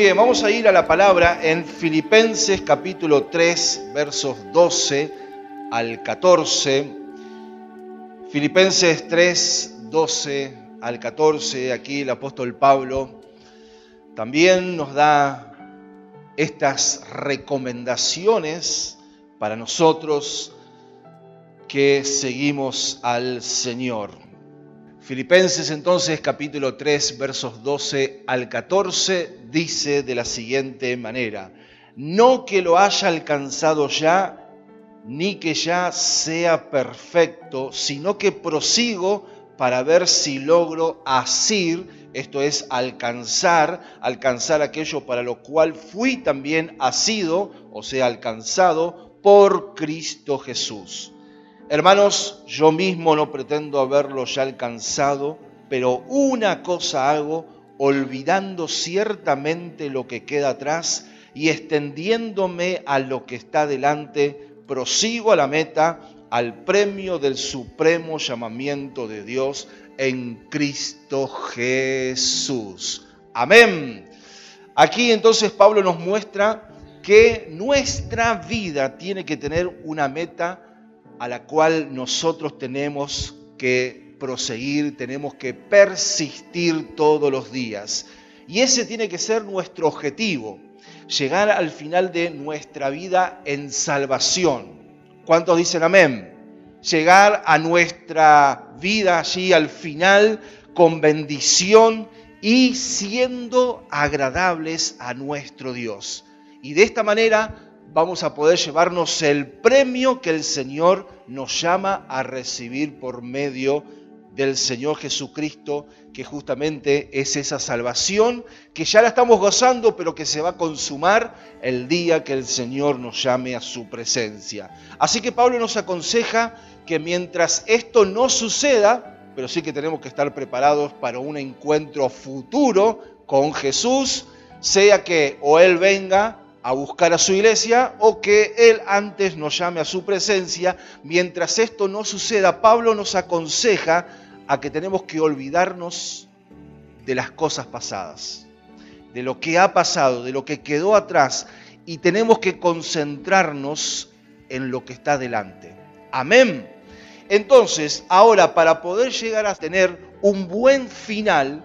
Bien, vamos a ir a la palabra en Filipenses capítulo 3, versos 12 al 14. Filipenses 3, 12 al 14, aquí el apóstol Pablo también nos da estas recomendaciones para nosotros que seguimos al Señor. Filipenses entonces capítulo 3 versos 12 al 14 dice de la siguiente manera, no que lo haya alcanzado ya, ni que ya sea perfecto, sino que prosigo para ver si logro asir, esto es alcanzar, alcanzar aquello para lo cual fui también asido, o sea, alcanzado por Cristo Jesús. Hermanos, yo mismo no pretendo haberlo ya alcanzado, pero una cosa hago, olvidando ciertamente lo que queda atrás y extendiéndome a lo que está delante, prosigo a la meta, al premio del supremo llamamiento de Dios en Cristo Jesús. Amén. Aquí entonces Pablo nos muestra que nuestra vida tiene que tener una meta a la cual nosotros tenemos que proseguir, tenemos que persistir todos los días. Y ese tiene que ser nuestro objetivo, llegar al final de nuestra vida en salvación. ¿Cuántos dicen amén? Llegar a nuestra vida allí al final con bendición y siendo agradables a nuestro Dios. Y de esta manera vamos a poder llevarnos el premio que el Señor nos llama a recibir por medio del Señor Jesucristo, que justamente es esa salvación que ya la estamos gozando, pero que se va a consumar el día que el Señor nos llame a su presencia. Así que Pablo nos aconseja que mientras esto no suceda, pero sí que tenemos que estar preparados para un encuentro futuro con Jesús, sea que o Él venga a buscar a su iglesia o que Él antes nos llame a su presencia. Mientras esto no suceda, Pablo nos aconseja a que tenemos que olvidarnos de las cosas pasadas, de lo que ha pasado, de lo que quedó atrás y tenemos que concentrarnos en lo que está delante. Amén. Entonces, ahora para poder llegar a tener un buen final,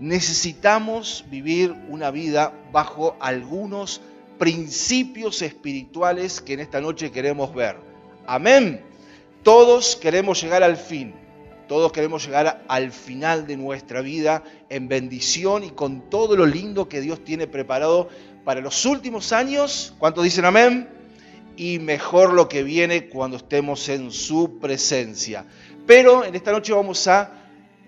necesitamos vivir una vida bajo algunos principios espirituales que en esta noche queremos ver. Amén. Todos queremos llegar al fin. Todos queremos llegar al final de nuestra vida en bendición y con todo lo lindo que Dios tiene preparado para los últimos años. ¿Cuántos dicen amén? Y mejor lo que viene cuando estemos en su presencia. Pero en esta noche vamos a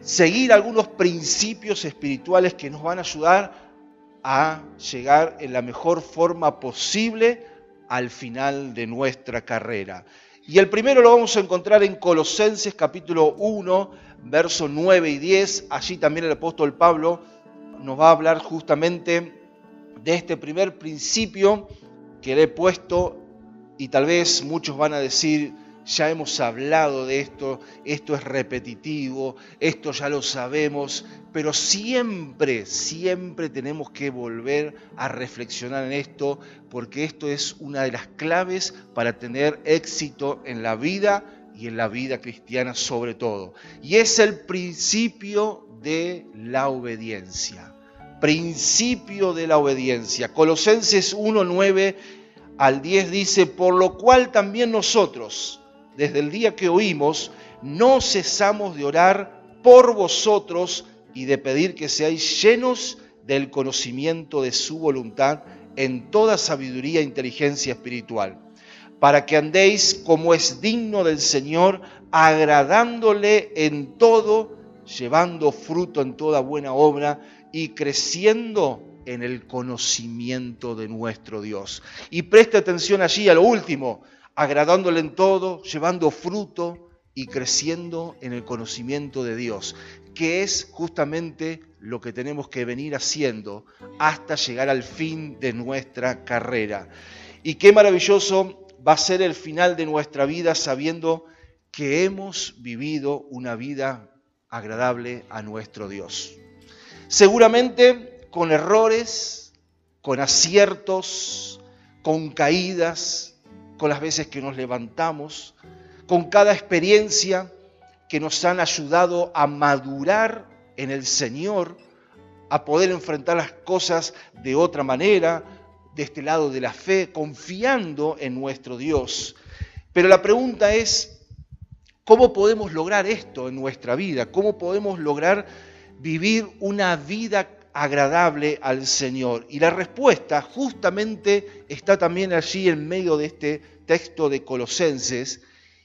seguir algunos principios espirituales que nos van a ayudar a llegar en la mejor forma posible al final de nuestra carrera. Y el primero lo vamos a encontrar en Colosenses capítulo 1, versos 9 y 10. Allí también el apóstol Pablo nos va a hablar justamente de este primer principio que le he puesto y tal vez muchos van a decir, ya hemos hablado de esto, esto es repetitivo, esto ya lo sabemos, pero siempre, siempre tenemos que volver a reflexionar en esto, porque esto es una de las claves para tener éxito en la vida y en la vida cristiana sobre todo. Y es el principio de la obediencia. Principio de la obediencia. Colosenses 1, 9 al 10 dice, por lo cual también nosotros, desde el día que oímos, no cesamos de orar por vosotros y de pedir que seáis llenos del conocimiento de su voluntad en toda sabiduría e inteligencia espiritual, para que andéis como es digno del Señor, agradándole en todo, llevando fruto en toda buena obra y creciendo en el conocimiento de nuestro Dios. Y preste atención allí a lo último, agradándole en todo, llevando fruto y creciendo en el conocimiento de Dios, que es justamente lo que tenemos que venir haciendo hasta llegar al fin de nuestra carrera. Y qué maravilloso va a ser el final de nuestra vida sabiendo que hemos vivido una vida agradable a nuestro Dios. Seguramente con errores, con aciertos, con caídas, con las veces que nos levantamos, con cada experiencia que nos han ayudado a madurar en el Señor, a poder enfrentar las cosas de otra manera, de este lado de la fe, confiando en nuestro Dios. Pero la pregunta es, ¿cómo podemos lograr esto en nuestra vida? ¿Cómo podemos lograr vivir una vida agradable al Señor? Y la respuesta justamente está también allí en medio de este texto de Colosenses.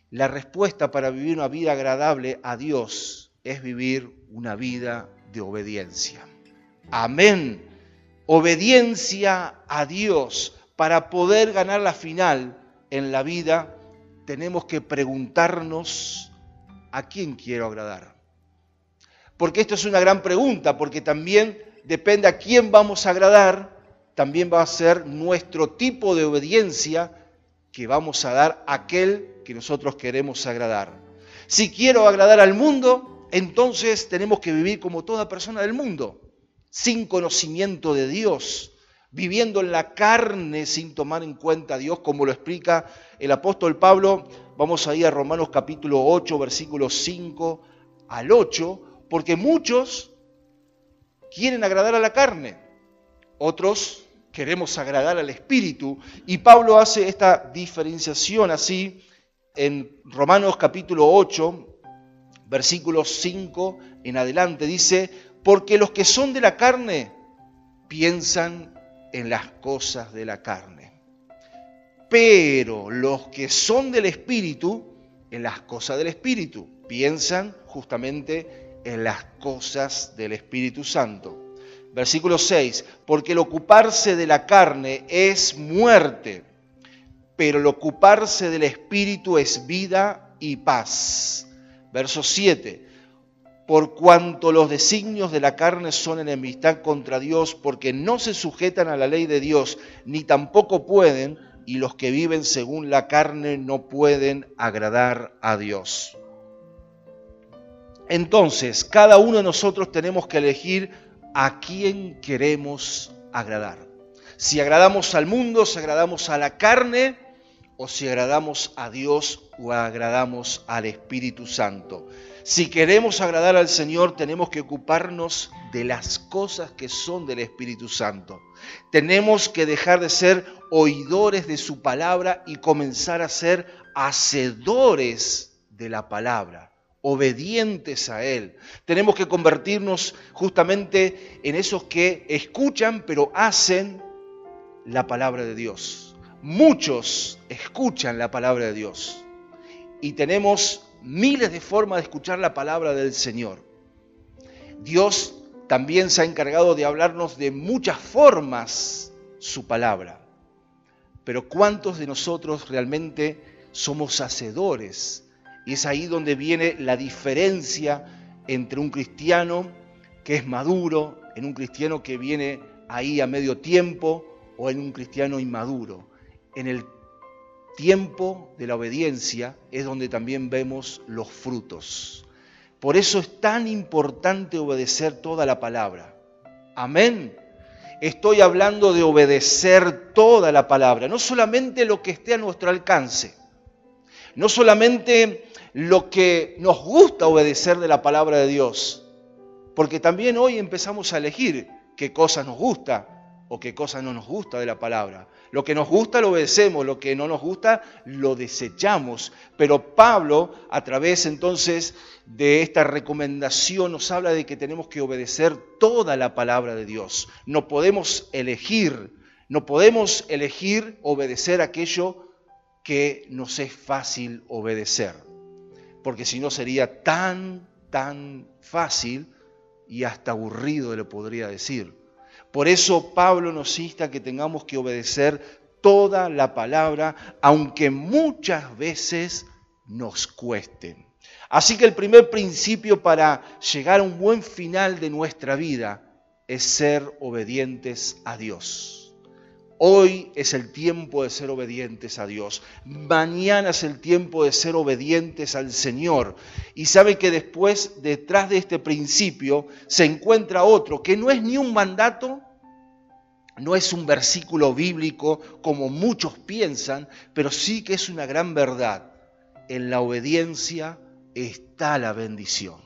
La respuesta para vivir una vida agradable a Dios es vivir una vida de obediencia. Amén. Obediencia a Dios. Para poder ganar la final en la vida, tenemos que preguntarnos a quién quiero agradar. Porque esto es una gran pregunta, porque también depende a quién vamos a agradar, también va a ser nuestro tipo de obediencia que vamos a dar a aquel que nosotros queremos agradar. Si quiero agradar al mundo, entonces tenemos que vivir como toda persona del mundo, sin conocimiento de Dios, viviendo en la carne sin tomar en cuenta a Dios, como lo explica el apóstol Pablo. Vamos a ir a Romanos capítulo 8, versículos 5 al 8, porque muchos quieren agradar a la carne, otros queremos agradar al Espíritu. Y Pablo hace esta diferenciación así en Romanos capítulo 8, versículos 5 en adelante. Dice, porque los que son de la carne piensan en las cosas de la carne. Pero los que son del Espíritu, en las cosas del Espíritu, piensan justamente en las cosas del Espíritu Santo. Versículo 6, porque el ocuparse de la carne es muerte, pero el ocuparse del Espíritu es vida y paz. Verso 7, por cuanto los designios de la carne son enemistad contra Dios, porque no se sujetan a la ley de Dios, ni tampoco pueden, y los que viven según la carne no pueden agradar a Dios. Entonces, cada uno de nosotros tenemos que elegir a quién queremos agradar. Si agradamos al mundo, si agradamos a la carne, o si agradamos a Dios o agradamos al Espíritu Santo. Si queremos agradar al Señor, tenemos que ocuparnos de las cosas que son del Espíritu Santo. Tenemos que dejar de ser oidores de su palabra y comenzar a ser hacedores de la palabra obedientes a Él. Tenemos que convertirnos justamente en esos que escuchan pero hacen la palabra de Dios. Muchos escuchan la palabra de Dios y tenemos miles de formas de escuchar la palabra del Señor. Dios también se ha encargado de hablarnos de muchas formas su palabra. Pero ¿cuántos de nosotros realmente somos hacedores y es ahí donde viene la diferencia entre un cristiano que es maduro, en un cristiano que viene ahí a medio tiempo o en un cristiano inmaduro. En el tiempo de la obediencia es donde también vemos los frutos. Por eso es tan importante obedecer toda la palabra. Amén. Estoy hablando de obedecer toda la palabra, no solamente lo que esté a nuestro alcance, no solamente lo que nos gusta obedecer de la palabra de Dios. Porque también hoy empezamos a elegir qué cosas nos gusta o qué cosas no nos gusta de la palabra. Lo que nos gusta lo obedecemos, lo que no nos gusta lo desechamos. Pero Pablo, a través entonces de esta recomendación, nos habla de que tenemos que obedecer toda la palabra de Dios. No podemos elegir, no podemos elegir obedecer aquello que nos es fácil obedecer porque si no sería tan, tan fácil y hasta aburrido, le podría decir. Por eso Pablo nos insta que tengamos que obedecer toda la palabra, aunque muchas veces nos cueste. Así que el primer principio para llegar a un buen final de nuestra vida es ser obedientes a Dios. Hoy es el tiempo de ser obedientes a Dios. Mañana es el tiempo de ser obedientes al Señor. Y sabe que después, detrás de este principio, se encuentra otro, que no es ni un mandato, no es un versículo bíblico como muchos piensan, pero sí que es una gran verdad. En la obediencia está la bendición.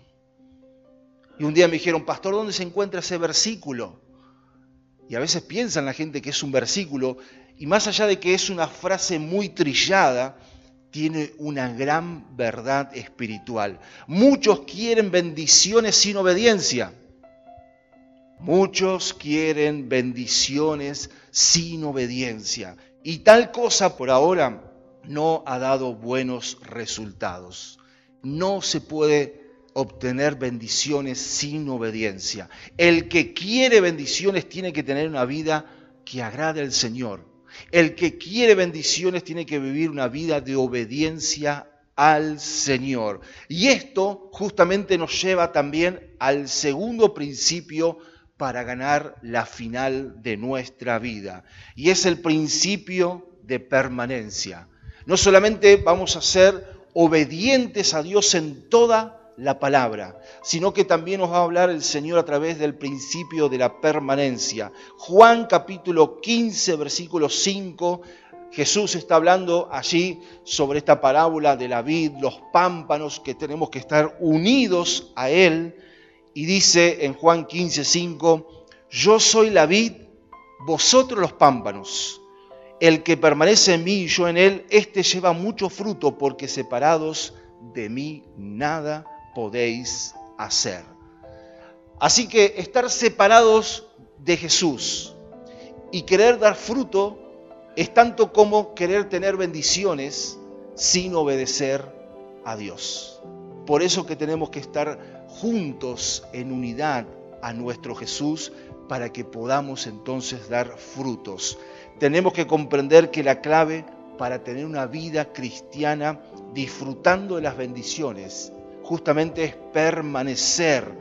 Y un día me dijeron, pastor, ¿dónde se encuentra ese versículo? Y a veces piensan la gente que es un versículo, y más allá de que es una frase muy trillada, tiene una gran verdad espiritual. Muchos quieren bendiciones sin obediencia. Muchos quieren bendiciones sin obediencia. Y tal cosa por ahora no ha dado buenos resultados. No se puede obtener bendiciones sin obediencia. El que quiere bendiciones tiene que tener una vida que agrade al Señor. El que quiere bendiciones tiene que vivir una vida de obediencia al Señor. Y esto justamente nos lleva también al segundo principio para ganar la final de nuestra vida. Y es el principio de permanencia. No solamente vamos a ser obedientes a Dios en toda la palabra, sino que también nos va a hablar el Señor a través del principio de la permanencia. Juan capítulo 15, versículo 5, Jesús está hablando allí sobre esta parábola de la vid, los pámpanos, que tenemos que estar unidos a Él. Y dice en Juan 15, 5, yo soy la vid, vosotros los pámpanos. El que permanece en mí y yo en él, éste lleva mucho fruto, porque separados de mí nada podéis hacer. Así que estar separados de Jesús y querer dar fruto es tanto como querer tener bendiciones sin obedecer a Dios. Por eso que tenemos que estar juntos en unidad a nuestro Jesús para que podamos entonces dar frutos. Tenemos que comprender que la clave para tener una vida cristiana disfrutando de las bendiciones justamente es permanecer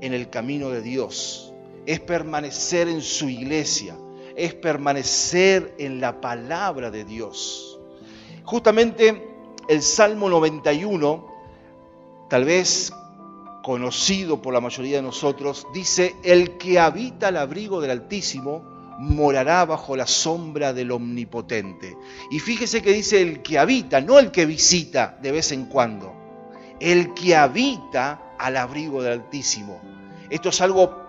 en el camino de Dios, es permanecer en su iglesia, es permanecer en la palabra de Dios. Justamente el Salmo 91, tal vez conocido por la mayoría de nosotros, dice, el que habita al abrigo del Altísimo morará bajo la sombra del Omnipotente. Y fíjese que dice el que habita, no el que visita de vez en cuando el que habita al abrigo del Altísimo. Esto es algo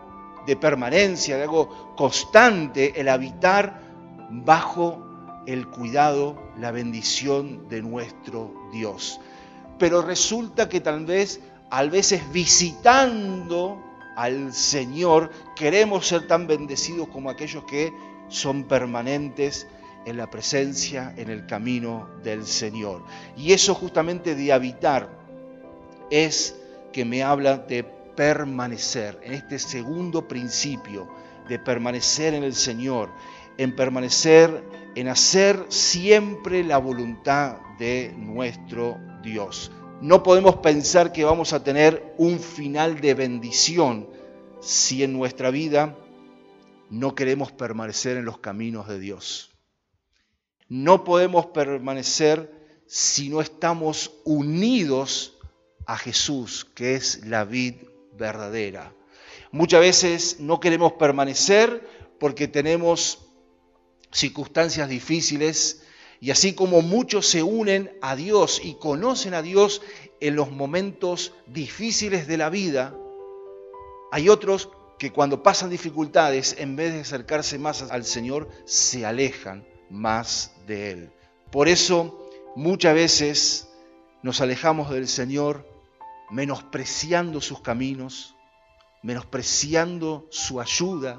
de permanencia, de algo constante, el habitar bajo el cuidado, la bendición de nuestro Dios. Pero resulta que tal vez, a veces visitando al Señor, queremos ser tan bendecidos como aquellos que son permanentes en la presencia, en el camino del Señor. Y eso justamente de habitar es que me habla de permanecer, en este segundo principio, de permanecer en el Señor, en permanecer, en hacer siempre la voluntad de nuestro Dios. No podemos pensar que vamos a tener un final de bendición si en nuestra vida no queremos permanecer en los caminos de Dios. No podemos permanecer si no estamos unidos a Jesús, que es la vid verdadera. Muchas veces no queremos permanecer porque tenemos circunstancias difíciles y así como muchos se unen a Dios y conocen a Dios en los momentos difíciles de la vida, hay otros que cuando pasan dificultades, en vez de acercarse más al Señor, se alejan más de Él. Por eso muchas veces nos alejamos del Señor menospreciando sus caminos, menospreciando su ayuda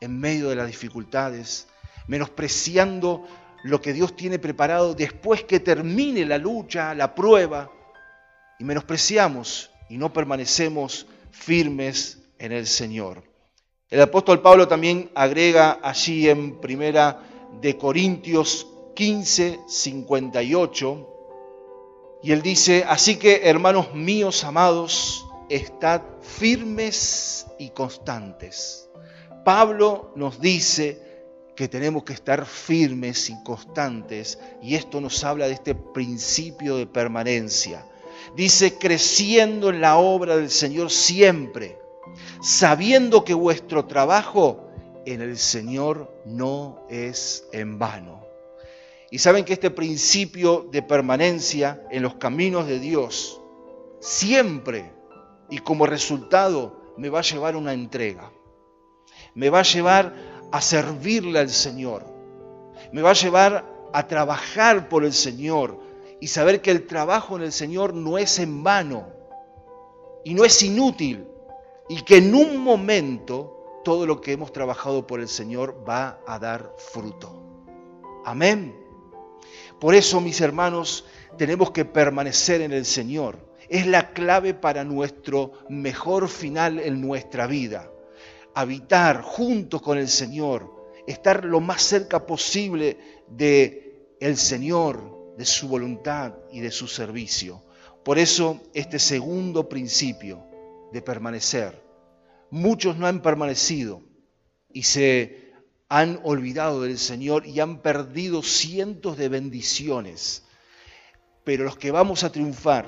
en medio de las dificultades, menospreciando lo que Dios tiene preparado después que termine la lucha, la prueba, y menospreciamos y no permanecemos firmes en el Señor. El apóstol Pablo también agrega allí en primera de Corintios 15, 58, y él dice, así que hermanos míos amados, estad firmes y constantes. Pablo nos dice que tenemos que estar firmes y constantes y esto nos habla de este principio de permanencia. Dice, creciendo en la obra del Señor siempre, sabiendo que vuestro trabajo en el Señor no es en vano. Y saben que este principio de permanencia en los caminos de Dios siempre y como resultado me va a llevar a una entrega. Me va a llevar a servirle al Señor. Me va a llevar a trabajar por el Señor y saber que el trabajo en el Señor no es en vano y no es inútil y que en un momento todo lo que hemos trabajado por el Señor va a dar fruto. Amén. Por eso, mis hermanos, tenemos que permanecer en el Señor. Es la clave para nuestro mejor final en nuestra vida. Habitar juntos con el Señor, estar lo más cerca posible de el Señor, de su voluntad y de su servicio. Por eso este segundo principio de permanecer. Muchos no han permanecido y se han olvidado del Señor y han perdido cientos de bendiciones. Pero los que vamos a triunfar,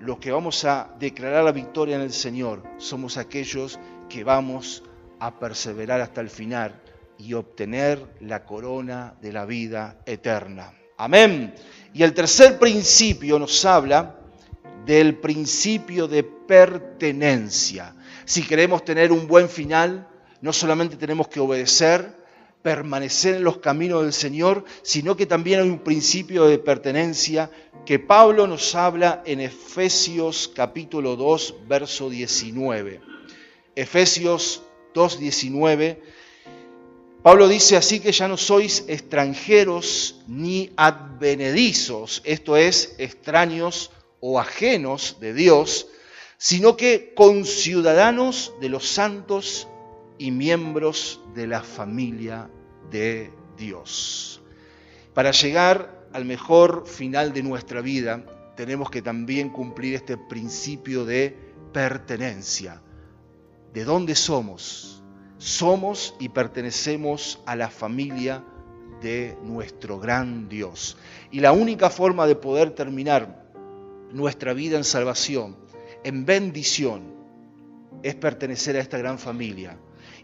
los que vamos a declarar la victoria en el Señor, somos aquellos que vamos a perseverar hasta el final y obtener la corona de la vida eterna. Amén. Y el tercer principio nos habla del principio de pertenencia. Si queremos tener un buen final, no solamente tenemos que obedecer, permanecer en los caminos del Señor, sino que también hay un principio de pertenencia que Pablo nos habla en Efesios capítulo 2, verso 19. Efesios 2, 19. Pablo dice así que ya no sois extranjeros ni advenedizos, esto es, extraños o ajenos de Dios, sino que conciudadanos de los santos y miembros de la familia de Dios. Para llegar al mejor final de nuestra vida, tenemos que también cumplir este principio de pertenencia. ¿De dónde somos? Somos y pertenecemos a la familia de nuestro gran Dios. Y la única forma de poder terminar nuestra vida en salvación, en bendición, es pertenecer a esta gran familia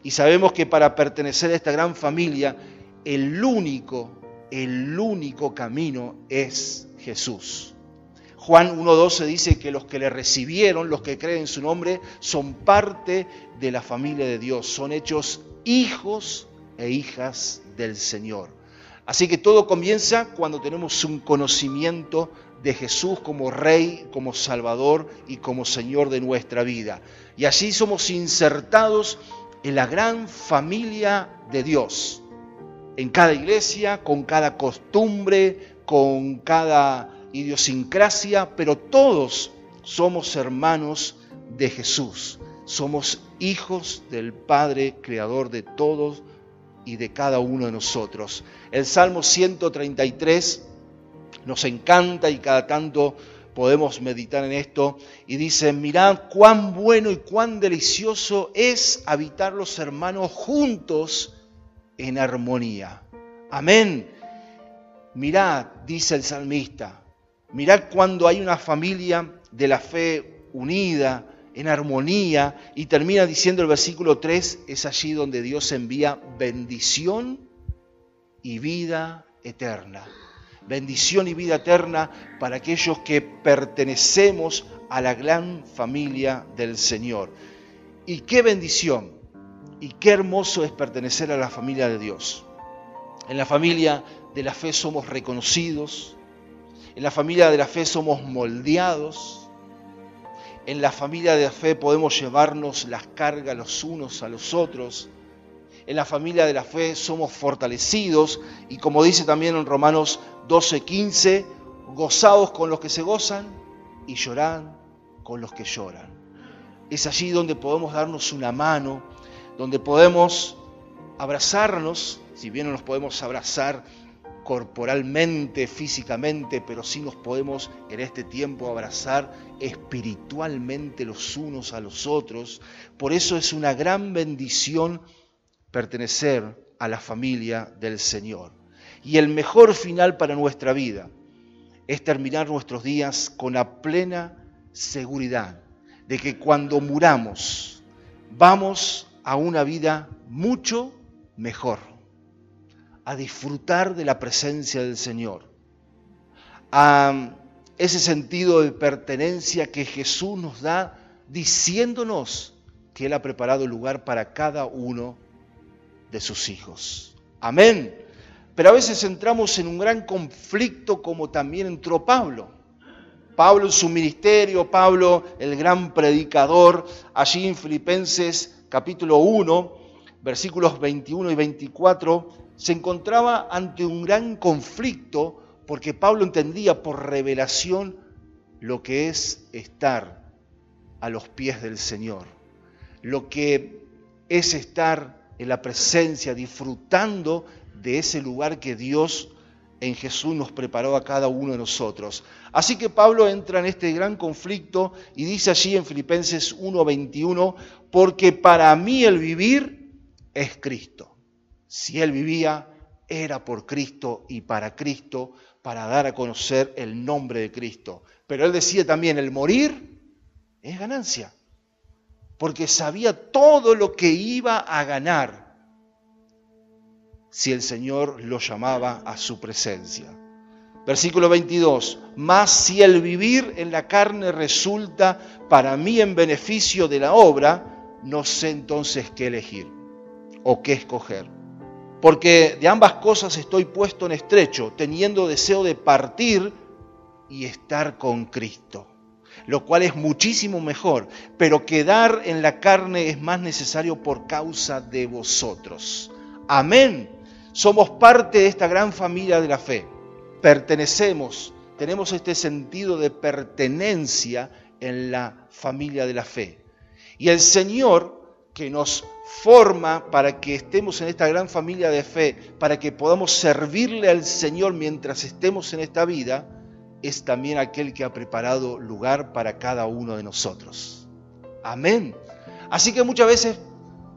y sabemos que para pertenecer a esta gran familia, el único, el único camino es Jesús. Juan 1.12 dice que los que le recibieron, los que creen en su nombre, son parte de la familia de Dios, son hechos hijos e hijas del Señor. Así que todo comienza cuando tenemos un conocimiento de Jesús como Rey, como Salvador y como Señor de nuestra vida. Y así somos insertados en la gran familia de Dios, en cada iglesia, con cada costumbre, con cada idiosincrasia, pero todos somos hermanos de Jesús, somos hijos del Padre, creador de todos y de cada uno de nosotros. El Salmo 133 nos encanta y cada tanto podemos meditar en esto y dice, mirad cuán bueno y cuán delicioso es habitar los hermanos juntos en armonía. Amén. Mirad, dice el salmista, mirad cuando hay una familia de la fe unida, en armonía, y termina diciendo el versículo 3, es allí donde Dios envía bendición y vida eterna bendición y vida eterna para aquellos que pertenecemos a la gran familia del Señor. Y qué bendición y qué hermoso es pertenecer a la familia de Dios. En la familia de la fe somos reconocidos, en la familia de la fe somos moldeados, en la familia de la fe podemos llevarnos las cargas los unos a los otros, en la familia de la fe somos fortalecidos y como dice también en Romanos 12:15, gozados con los que se gozan y lloran con los que lloran. Es allí donde podemos darnos una mano, donde podemos abrazarnos, si bien no nos podemos abrazar corporalmente, físicamente, pero sí nos podemos en este tiempo abrazar espiritualmente los unos a los otros. Por eso es una gran bendición pertenecer a la familia del Señor. Y el mejor final para nuestra vida es terminar nuestros días con la plena seguridad de que cuando muramos vamos a una vida mucho, mejor, a disfrutar de la presencia del Señor, a ese sentido de pertenencia que Jesús nos da diciéndonos que Él ha preparado lugar para cada uno de sus hijos. Amén. Pero a veces entramos en un gran conflicto como también entró Pablo. Pablo en su ministerio, Pablo el gran predicador, allí en Filipenses capítulo 1, versículos 21 y 24, se encontraba ante un gran conflicto porque Pablo entendía por revelación lo que es estar a los pies del Señor, lo que es estar en la presencia, disfrutando de ese lugar que Dios en Jesús nos preparó a cada uno de nosotros. Así que Pablo entra en este gran conflicto y dice allí en Filipenses 1:21, porque para mí el vivir es Cristo. Si él vivía, era por Cristo y para Cristo, para dar a conocer el nombre de Cristo. Pero él decía también, el morir es ganancia, porque sabía todo lo que iba a ganar si el Señor lo llamaba a su presencia. Versículo 22, más si el vivir en la carne resulta para mí en beneficio de la obra, no sé entonces qué elegir o qué escoger. Porque de ambas cosas estoy puesto en estrecho, teniendo deseo de partir y estar con Cristo, lo cual es muchísimo mejor, pero quedar en la carne es más necesario por causa de vosotros. Amén. Somos parte de esta gran familia de la fe pertenecemos, tenemos este sentido de pertenencia en la familia de la fe. Y el Señor que nos forma para que estemos en esta gran familia de fe, para que podamos servirle al Señor mientras estemos en esta vida, es también aquel que ha preparado lugar para cada uno de nosotros. Amén. Así que muchas veces,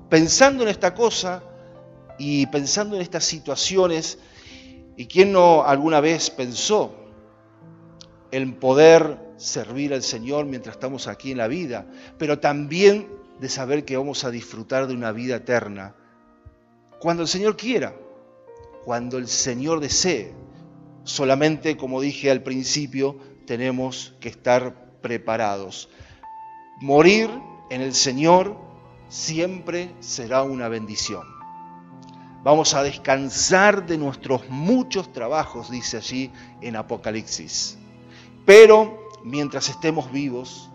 pensando en esta cosa y pensando en estas situaciones, ¿Y quién no alguna vez pensó en poder servir al Señor mientras estamos aquí en la vida, pero también de saber que vamos a disfrutar de una vida eterna cuando el Señor quiera, cuando el Señor desee? Solamente, como dije al principio, tenemos que estar preparados. Morir en el Señor siempre será una bendición. Vamos a descansar de nuestros muchos trabajos, dice allí en Apocalipsis. Pero mientras estemos vivos,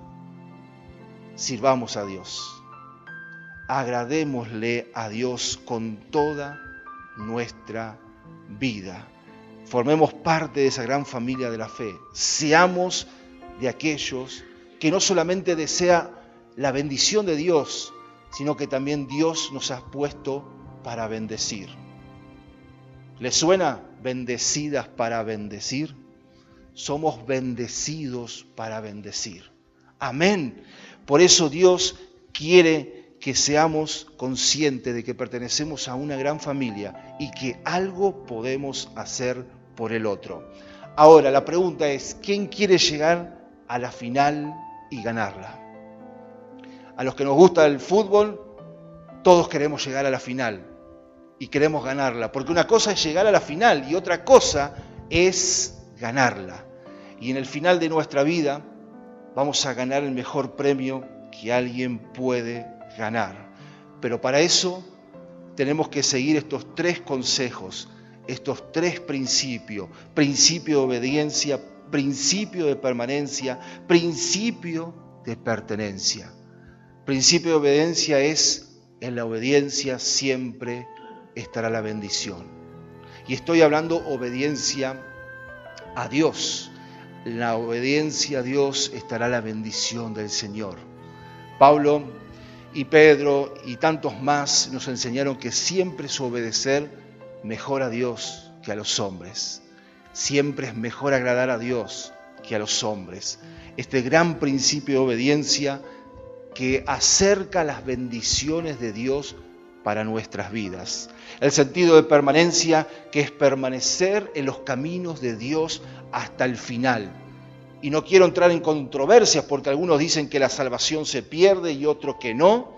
sirvamos a Dios. Agradémosle a Dios con toda nuestra vida. Formemos parte de esa gran familia de la fe. Seamos de aquellos que no solamente desea la bendición de Dios, sino que también Dios nos ha puesto para bendecir. ¿Les suena bendecidas para bendecir? Somos bendecidos para bendecir. Amén. Por eso Dios quiere que seamos conscientes de que pertenecemos a una gran familia y que algo podemos hacer por el otro. Ahora, la pregunta es, ¿quién quiere llegar a la final y ganarla? A los que nos gusta el fútbol, todos queremos llegar a la final y queremos ganarla. Porque una cosa es llegar a la final y otra cosa es ganarla. Y en el final de nuestra vida vamos a ganar el mejor premio que alguien puede ganar. Pero para eso tenemos que seguir estos tres consejos, estos tres principios. Principio de obediencia, principio de permanencia, principio de pertenencia. Principio de obediencia es en la obediencia siempre estará la bendición. Y estoy hablando obediencia a Dios. La obediencia a Dios estará la bendición del Señor. Pablo y Pedro y tantos más nos enseñaron que siempre es obedecer mejor a Dios que a los hombres. Siempre es mejor agradar a Dios que a los hombres. Este gran principio de obediencia que acerca las bendiciones de Dios para nuestras vidas. El sentido de permanencia que es permanecer en los caminos de Dios hasta el final. Y no quiero entrar en controversias porque algunos dicen que la salvación se pierde y otros que no.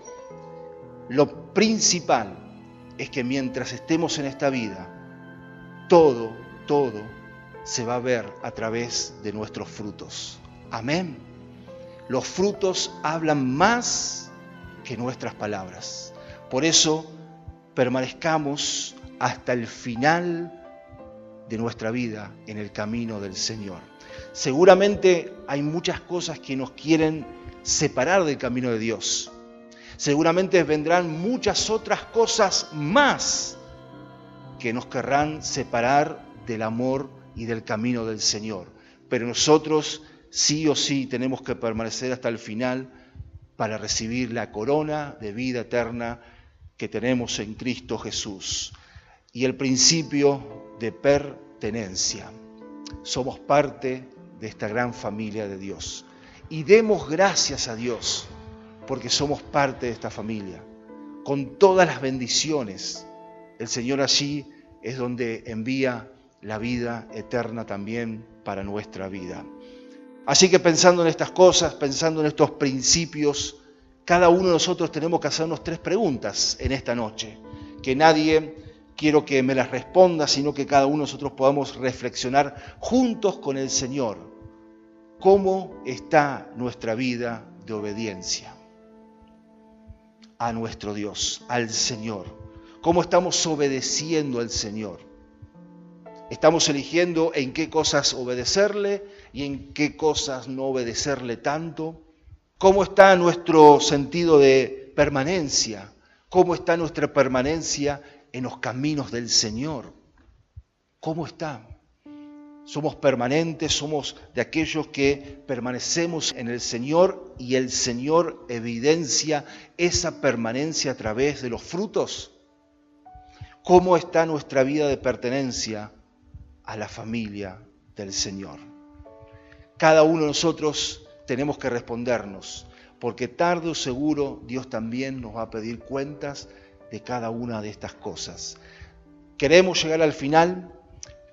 Lo principal es que mientras estemos en esta vida, todo, todo se va a ver a través de nuestros frutos. Amén. Los frutos hablan más que nuestras palabras. Por eso permanezcamos hasta el final de nuestra vida en el camino del Señor. Seguramente hay muchas cosas que nos quieren separar del camino de Dios. Seguramente vendrán muchas otras cosas más que nos querrán separar del amor y del camino del Señor. Pero nosotros sí o sí tenemos que permanecer hasta el final para recibir la corona de vida eterna que tenemos en Cristo Jesús. Y el principio de pertenencia. Somos parte de esta gran familia de Dios. Y demos gracias a Dios porque somos parte de esta familia. Con todas las bendiciones, el Señor allí es donde envía la vida eterna también para nuestra vida. Así que pensando en estas cosas, pensando en estos principios, cada uno de nosotros tenemos que hacernos tres preguntas en esta noche, que nadie quiero que me las responda, sino que cada uno de nosotros podamos reflexionar juntos con el Señor. ¿Cómo está nuestra vida de obediencia a nuestro Dios, al Señor? ¿Cómo estamos obedeciendo al Señor? Estamos eligiendo en qué cosas obedecerle y en qué cosas no obedecerle tanto. ¿Cómo está nuestro sentido de permanencia? ¿Cómo está nuestra permanencia en los caminos del Señor? ¿Cómo está? Somos permanentes, somos de aquellos que permanecemos en el Señor y el Señor evidencia esa permanencia a través de los frutos. ¿Cómo está nuestra vida de pertenencia a la familia del Señor. Cada uno de nosotros tenemos que respondernos, porque tarde o seguro Dios también nos va a pedir cuentas de cada una de estas cosas. Queremos llegar al final,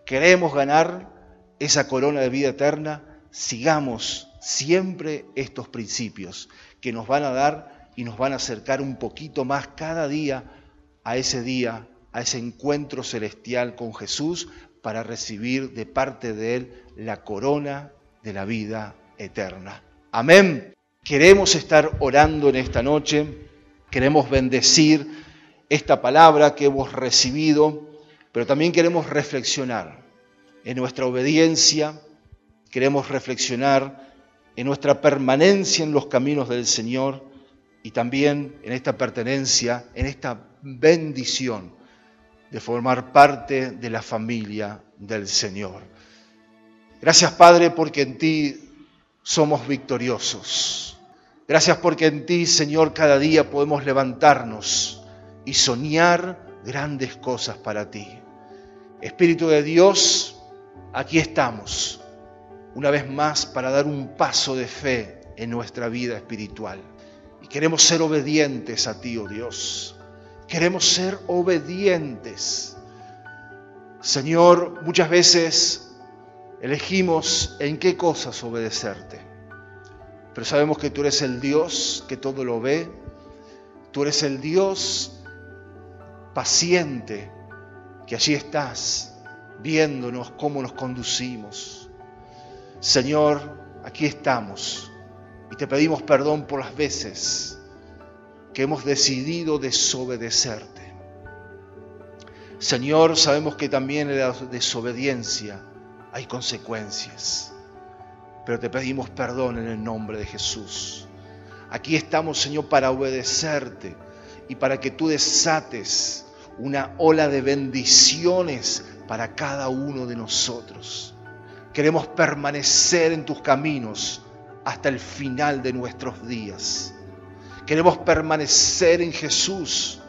queremos ganar esa corona de vida eterna, sigamos siempre estos principios que nos van a dar y nos van a acercar un poquito más cada día a ese día, a ese encuentro celestial con Jesús, para recibir de parte de Él la corona de la vida eterna. Amén. Queremos estar orando en esta noche, queremos bendecir esta palabra que hemos recibido, pero también queremos reflexionar en nuestra obediencia, queremos reflexionar en nuestra permanencia en los caminos del Señor y también en esta pertenencia, en esta bendición de formar parte de la familia del Señor. Gracias Padre porque en ti somos victoriosos. Gracias porque en ti, Señor, cada día podemos levantarnos y soñar grandes cosas para ti. Espíritu de Dios, aquí estamos, una vez más, para dar un paso de fe en nuestra vida espiritual. Y queremos ser obedientes a ti, oh Dios. Queremos ser obedientes. Señor, muchas veces elegimos en qué cosas obedecerte, pero sabemos que tú eres el Dios que todo lo ve, tú eres el Dios paciente, que allí estás viéndonos cómo nos conducimos. Señor, aquí estamos y te pedimos perdón por las veces que hemos decidido desobedecerte. Señor, sabemos que también en la desobediencia hay consecuencias, pero te pedimos perdón en el nombre de Jesús. Aquí estamos, Señor, para obedecerte y para que tú desates una ola de bendiciones para cada uno de nosotros. Queremos permanecer en tus caminos hasta el final de nuestros días. Queremos permanecer en Jesús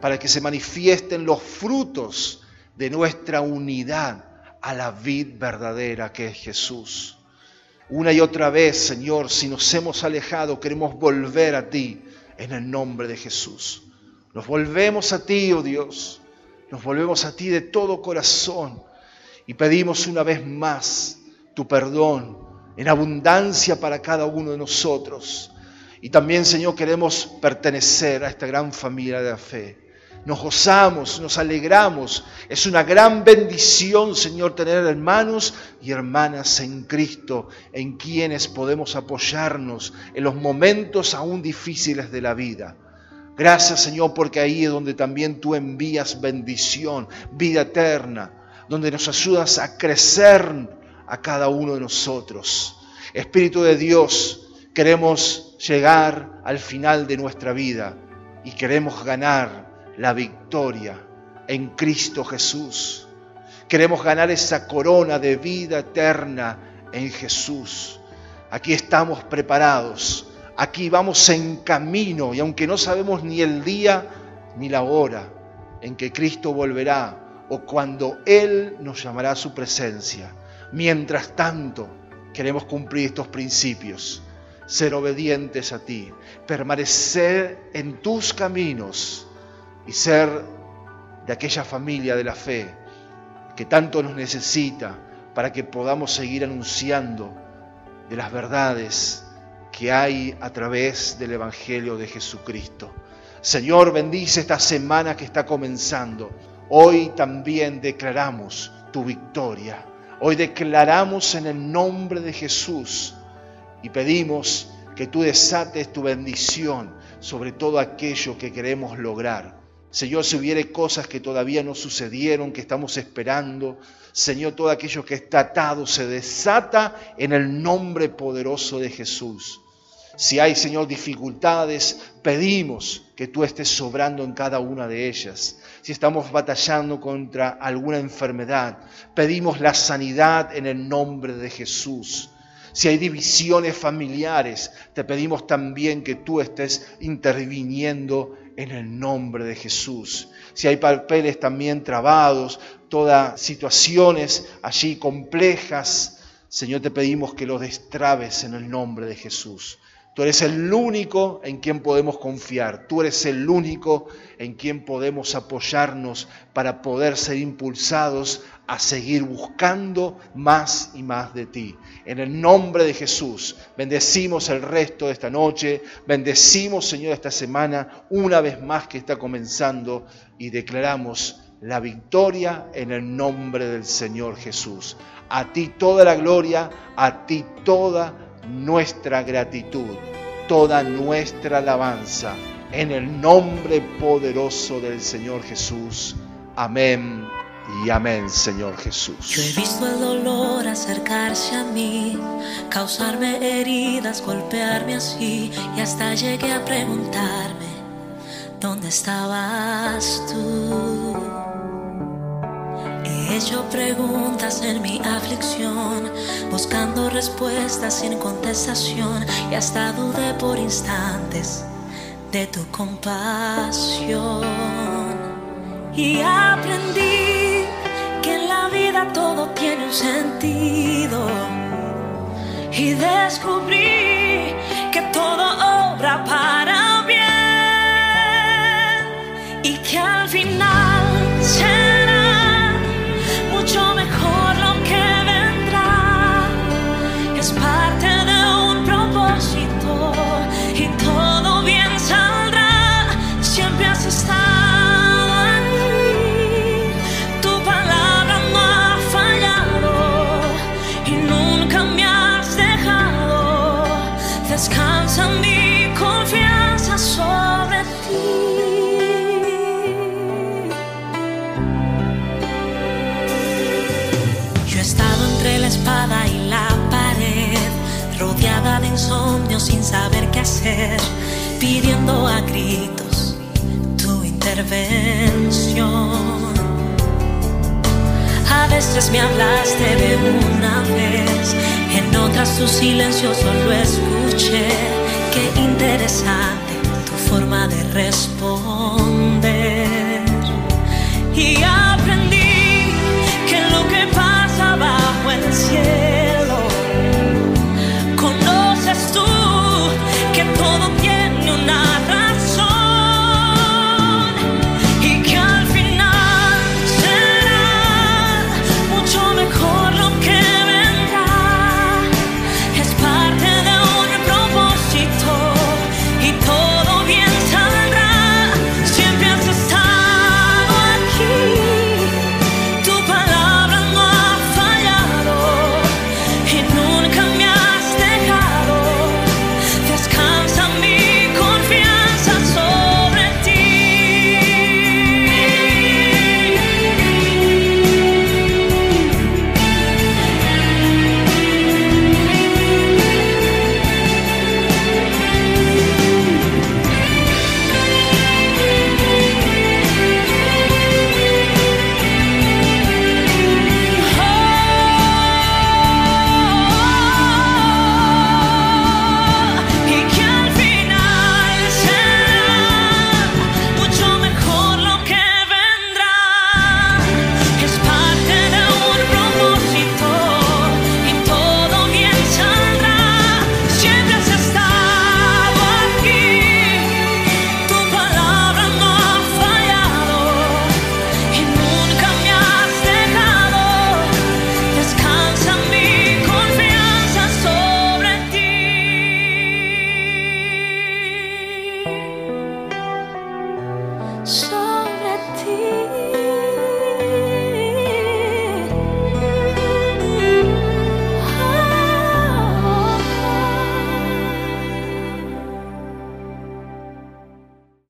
para que se manifiesten los frutos de nuestra unidad a la vid verdadera que es Jesús. Una y otra vez, Señor, si nos hemos alejado, queremos volver a ti en el nombre de Jesús. Nos volvemos a ti, oh Dios. Nos volvemos a ti de todo corazón y pedimos una vez más tu perdón en abundancia para cada uno de nosotros. Y también, Señor, queremos pertenecer a esta gran familia de la fe. nos gozamos, nos alegramos. Es una gran bendición, Señor, tener hermanos y hermanas en Cristo, en quienes podemos apoyarnos en los momentos aún difíciles de la vida. Gracias, Señor, porque ahí es donde también tú envías bendición, vida eterna, donde nos ayudas a crecer a cada uno de nosotros. Espíritu de Dios, queremos llegar al final de nuestra vida y queremos ganar la victoria en Cristo Jesús. Queremos ganar esa corona de vida eterna en Jesús. Aquí estamos preparados, aquí vamos en camino y aunque no sabemos ni el día ni la hora en que Cristo volverá o cuando Él nos llamará a su presencia, mientras tanto queremos cumplir estos principios, ser obedientes a ti, permanecer en tus caminos y ser de aquella familia de la fe que tanto nos necesita para que podamos seguir anunciando de las verdades que hay a través del Evangelio de Jesucristo. Señor, bendice esta semana que está comenzando. Hoy también declaramos tu victoria. Hoy declaramos en el nombre de Jesús y pedimos que tú desates tu bendición sobre todo aquello que queremos lograr. Señor, si hubiere cosas que todavía no sucedieron, que estamos esperando, Señor, todo aquello que está atado se desata en el nombre poderoso de Jesús. Si hay, Señor, dificultades, pedimos que tú estés sobrando en cada una de ellas. Si estamos batallando contra alguna enfermedad, pedimos la sanidad en el nombre de Jesús. Si hay divisiones familiares, te pedimos también que tú estés interviniendo en el nombre de Jesús. Si hay papeles también trabados, todas situaciones allí complejas, Señor, te pedimos que los destrabes en el nombre de Jesús. Tú eres el único en quien podemos confiar. Tú eres el único en quien podemos apoyarnos para poder ser impulsados a seguir buscando más y más de ti. En el nombre de Jesús, bendecimos el resto de esta noche, bendecimos, Señor, esta semana, una vez más que está comenzando y declaramos la victoria en el nombre del Señor Jesús. A ti toda la gloria, a ti toda nuestra gratitud, toda nuestra alabanza, en el nombre poderoso del Señor Jesús. Amén y amén, Señor Jesús. Yo he visto el dolor acercarse a mí, causarme heridas, golpearme así, y hasta llegué a preguntarme, ¿dónde estabas tú? He hecho preguntas en mi aflicción, buscando respuestas sin contestación y hasta dudé por instantes de tu compasión. Y aprendí que en la vida todo tiene un sentido. Y descubrí que todo obra para bien y que al final pidiendo a gritos tu intervención. A veces me hablaste de una vez, en otras su silencio solo escuché. Qué interesante tu forma de responder. Y aprendí que lo que pasa bajo el cielo.